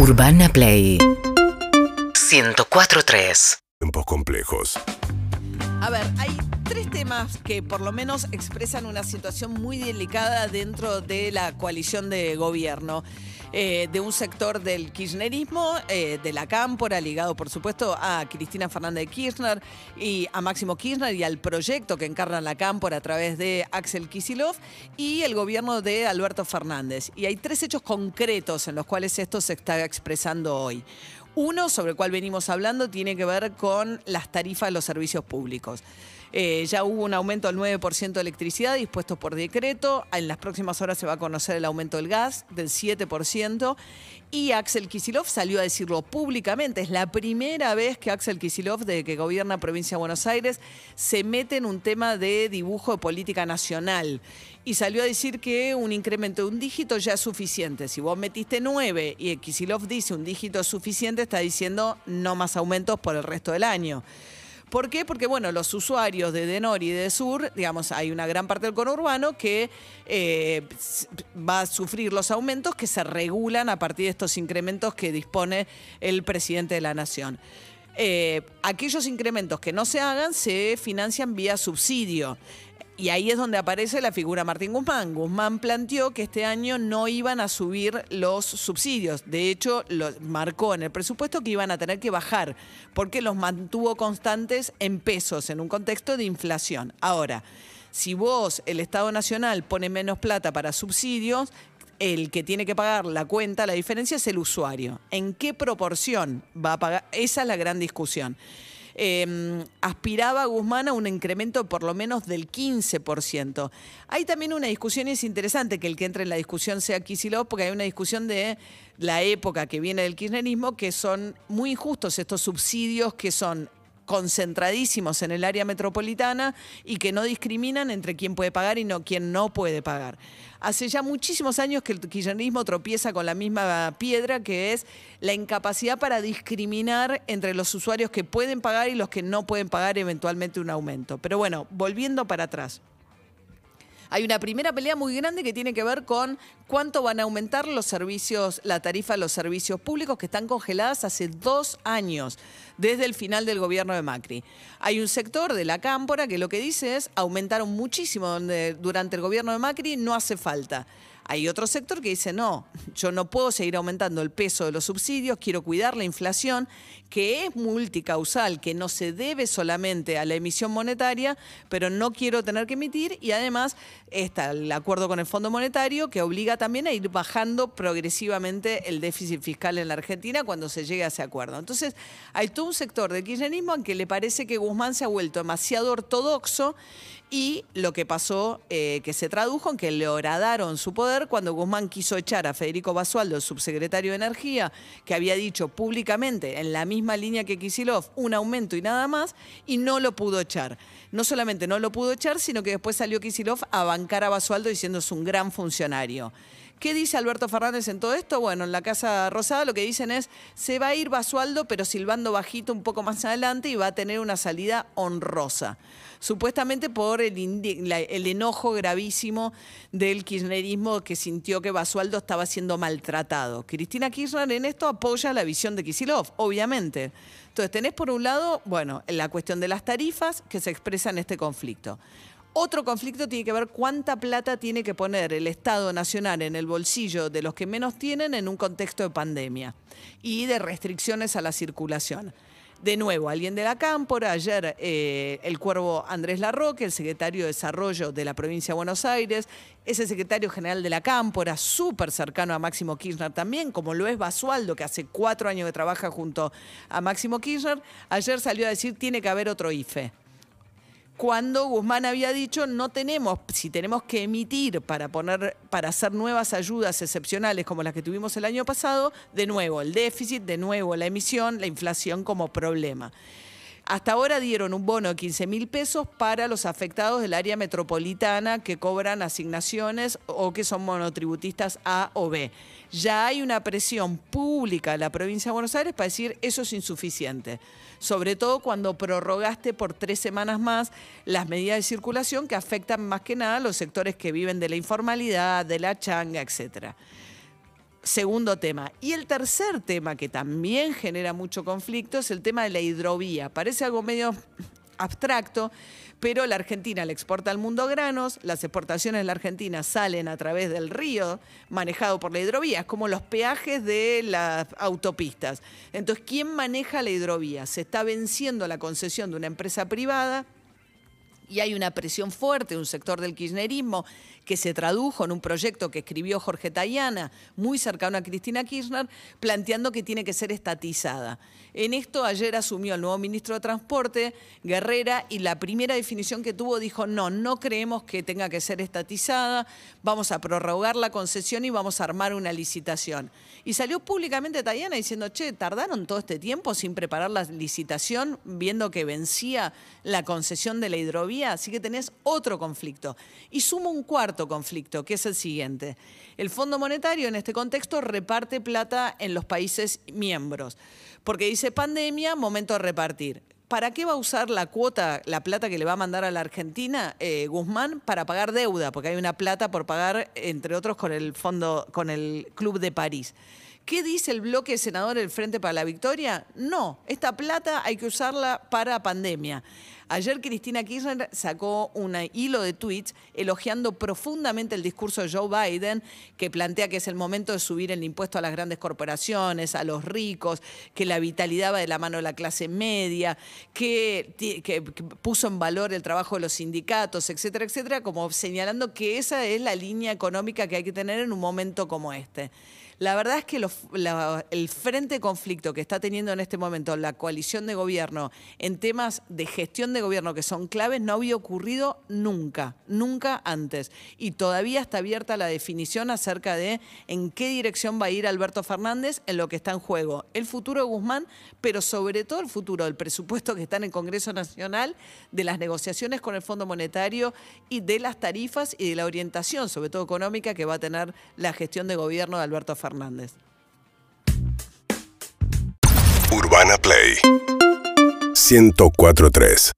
Urbana Play 104.3 Tiempos complejos. A ver, hay tres temas que por lo menos expresan una situación muy delicada dentro de la coalición de gobierno. Eh, de un sector del kirchnerismo, eh, de la cámpora, ligado por supuesto a Cristina Fernández de Kirchner y a Máximo Kirchner y al proyecto que encarna la cámpora a través de Axel Kisilov y el gobierno de Alberto Fernández. Y hay tres hechos concretos en los cuales esto se está expresando hoy. Uno, sobre el cual venimos hablando, tiene que ver con las tarifas de los servicios públicos. Eh, ya hubo un aumento del 9% de electricidad dispuesto por decreto. En las próximas horas se va a conocer el aumento del gas del 7%. Y Axel Kisilov salió a decirlo públicamente. Es la primera vez que Axel Kisilov, desde que gobierna provincia de Buenos Aires, se mete en un tema de dibujo de política nacional. Y salió a decir que un incremento de un dígito ya es suficiente. Si vos metiste 9 y Kisilov dice un dígito es suficiente, está diciendo no más aumentos por el resto del año. ¿Por qué? Porque, bueno, los usuarios de Denor y de Sur, digamos, hay una gran parte del conurbano que eh, va a sufrir los aumentos que se regulan a partir de estos incrementos que dispone el presidente de la Nación. Eh, aquellos incrementos que no se hagan se financian vía subsidio. Y ahí es donde aparece la figura Martín Guzmán. Guzmán planteó que este año no iban a subir los subsidios. De hecho, lo marcó en el presupuesto que iban a tener que bajar, porque los mantuvo constantes en pesos, en un contexto de inflación. Ahora, si vos, el Estado Nacional, pone menos plata para subsidios, el que tiene que pagar la cuenta, la diferencia es el usuario. ¿En qué proporción va a pagar? Esa es la gran discusión. Em, aspiraba Guzmán a un incremento por lo menos del 15%. Hay también una discusión, y es interesante que el que entre en la discusión sea Kisilov, porque hay una discusión de la época que viene del kirchnerismo, que son muy injustos estos subsidios que son concentradísimos en el área metropolitana y que no discriminan entre quién puede pagar y no, quién no puede pagar. Hace ya muchísimos años que el kirchnerismo tropieza con la misma piedra, que es la incapacidad para discriminar entre los usuarios que pueden pagar y los que no pueden pagar eventualmente un aumento. Pero bueno, volviendo para atrás. Hay una primera pelea muy grande que tiene que ver con cuánto van a aumentar los servicios, la tarifa de los servicios públicos que están congeladas hace dos años, desde el final del gobierno de Macri. Hay un sector de la cámpora que lo que dice es aumentaron muchísimo durante el gobierno de Macri no hace falta. Hay otro sector que dice, no, yo no puedo seguir aumentando el peso de los subsidios, quiero cuidar la inflación, que es multicausal, que no se debe solamente a la emisión monetaria, pero no quiero tener que emitir y además está el acuerdo con el Fondo Monetario que obliga también a ir bajando progresivamente el déficit fiscal en la Argentina cuando se llegue a ese acuerdo. Entonces, hay todo un sector del kirchnerismo en que le parece que Guzmán se ha vuelto demasiado ortodoxo y lo que pasó, eh, que se tradujo en que le horadaron su poder cuando Guzmán quiso echar a Federico Basualdo, subsecretario de Energía, que había dicho públicamente, en la misma línea que Kisilov, un aumento y nada más, y no lo pudo echar. No solamente no lo pudo echar, sino que después salió Kisilov a bancar a Basualdo diciendo es un gran funcionario. ¿Qué dice Alberto Fernández en todo esto? Bueno, en la Casa Rosada lo que dicen es, se va a ir Basualdo, pero silbando bajito un poco más adelante y va a tener una salida honrosa. Supuestamente por el, el enojo gravísimo del kirchnerismo que sintió que Basualdo estaba siendo maltratado. Cristina Kirchner en esto apoya la visión de Kisilov, obviamente. Entonces tenés por un lado, bueno, la cuestión de las tarifas que se expresa en este conflicto. Otro conflicto tiene que ver cuánta plata tiene que poner el Estado Nacional en el bolsillo de los que menos tienen en un contexto de pandemia y de restricciones a la circulación. De nuevo, alguien de la Cámpora, ayer eh, el cuervo Andrés Larroque, el secretario de Desarrollo de la provincia de Buenos Aires, es el secretario general de la Cámpora, súper cercano a Máximo Kirchner también, como lo es Basualdo, que hace cuatro años que trabaja junto a Máximo Kirchner, ayer salió a decir tiene que haber otro IFE cuando Guzmán había dicho no tenemos, si tenemos que emitir para poner, para hacer nuevas ayudas excepcionales como las que tuvimos el año pasado, de nuevo el déficit, de nuevo la emisión, la inflación como problema. Hasta ahora dieron un bono de 15 mil pesos para los afectados del área metropolitana que cobran asignaciones o que son monotributistas A o B. Ya hay una presión pública en la provincia de Buenos Aires para decir eso es insuficiente. Sobre todo cuando prorrogaste por tres semanas más las medidas de circulación que afectan más que nada a los sectores que viven de la informalidad, de la changa, etcétera Segundo tema. Y el tercer tema que también genera mucho conflicto es el tema de la hidrovía. Parece algo medio abstracto, pero la Argentina le exporta al mundo granos, las exportaciones de la Argentina salen a través del río manejado por la hidrovía, es como los peajes de las autopistas. Entonces, ¿quién maneja la hidrovía? Se está venciendo la concesión de una empresa privada y hay una presión fuerte de un sector del kirchnerismo que se tradujo en un proyecto que escribió Jorge Tayana, muy cercano a Cristina Kirchner, planteando que tiene que ser estatizada. En esto ayer asumió el nuevo ministro de Transporte, Guerrera, y la primera definición que tuvo dijo, no, no creemos que tenga que ser estatizada, vamos a prorrogar la concesión y vamos a armar una licitación. Y salió públicamente Tayana diciendo, che, tardaron todo este tiempo sin preparar la licitación, viendo que vencía la concesión de la hidrovía, así que tenés otro conflicto. Y sumo un cuarto conflicto, que es el siguiente. El Fondo Monetario en este contexto reparte plata en los países miembros, porque dice pandemia, momento de repartir. ¿Para qué va a usar la cuota, la plata que le va a mandar a la Argentina, eh, Guzmán, para pagar deuda? Porque hay una plata por pagar, entre otros, con el fondo, con el Club de París. ¿Qué dice el bloque senador del Frente para la Victoria? No, esta plata hay que usarla para pandemia. Ayer Cristina Kirchner sacó un hilo de tweets elogiando profundamente el discurso de Joe Biden, que plantea que es el momento de subir el impuesto a las grandes corporaciones, a los ricos, que la vitalidad va de la mano de la clase media, que, que puso en valor el trabajo de los sindicatos, etcétera, etcétera, como señalando que esa es la línea económica que hay que tener en un momento como este. La verdad es que el frente conflicto que está teniendo en este momento la coalición de gobierno en temas de gestión de gobierno que son claves no había ocurrido nunca, nunca antes. Y todavía está abierta la definición acerca de en qué dirección va a ir Alberto Fernández en lo que está en juego. El futuro de Guzmán, pero sobre todo el futuro del presupuesto que está en el Congreso Nacional, de las negociaciones con el Fondo Monetario y de las tarifas y de la orientación, sobre todo económica, que va a tener la gestión de gobierno de Alberto Fernández. Fernández. Urbana Play 1043